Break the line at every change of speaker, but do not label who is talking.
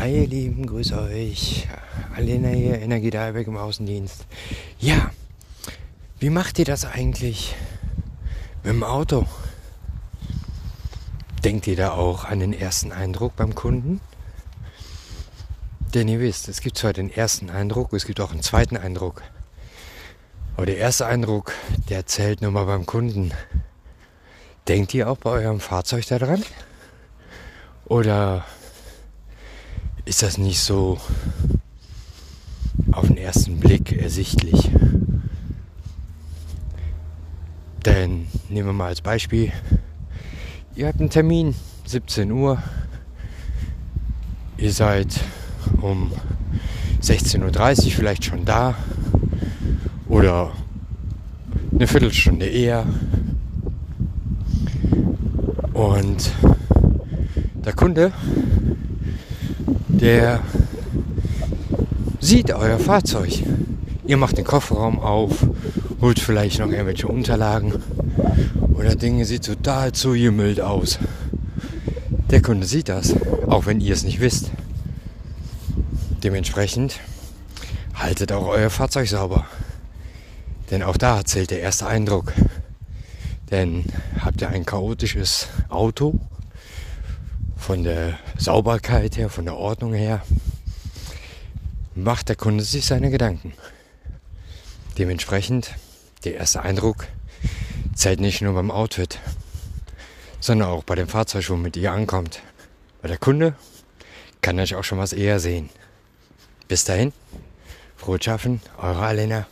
Hi ihr Lieben, grüße euch. Alena hier, Energie Dahlbeck im Außendienst. Ja, wie macht ihr das eigentlich mit dem Auto? Denkt ihr da auch an den ersten Eindruck beim Kunden? Denn ihr wisst, es gibt zwar den ersten Eindruck, es gibt auch einen zweiten Eindruck. Aber der erste Eindruck, der zählt nur mal beim Kunden. Denkt ihr auch bei eurem Fahrzeug daran? Oder ist das nicht so auf den ersten Blick ersichtlich. Denn nehmen wir mal als Beispiel, ihr habt einen Termin, 17 Uhr, ihr seid um 16.30 Uhr vielleicht schon da oder eine Viertelstunde eher. Und der Kunde der sieht euer Fahrzeug. Ihr macht den Kofferraum auf, holt vielleicht noch irgendwelche Unterlagen oder Dinge sieht total zugemüllt aus. Der Kunde sieht das, auch wenn ihr es nicht wisst. Dementsprechend haltet auch euer Fahrzeug sauber. Denn auch da zählt der erste Eindruck. Denn habt ihr ein chaotisches Auto, von der Sauberkeit her, von der Ordnung her, macht der Kunde sich seine Gedanken. Dementsprechend, der erste Eindruck zählt nicht nur beim Outfit, sondern auch bei dem Fahrzeug, womit ihr ankommt. Weil der Kunde kann euch auch schon was eher sehen. Bis dahin, frohes Schaffen, eure Alena.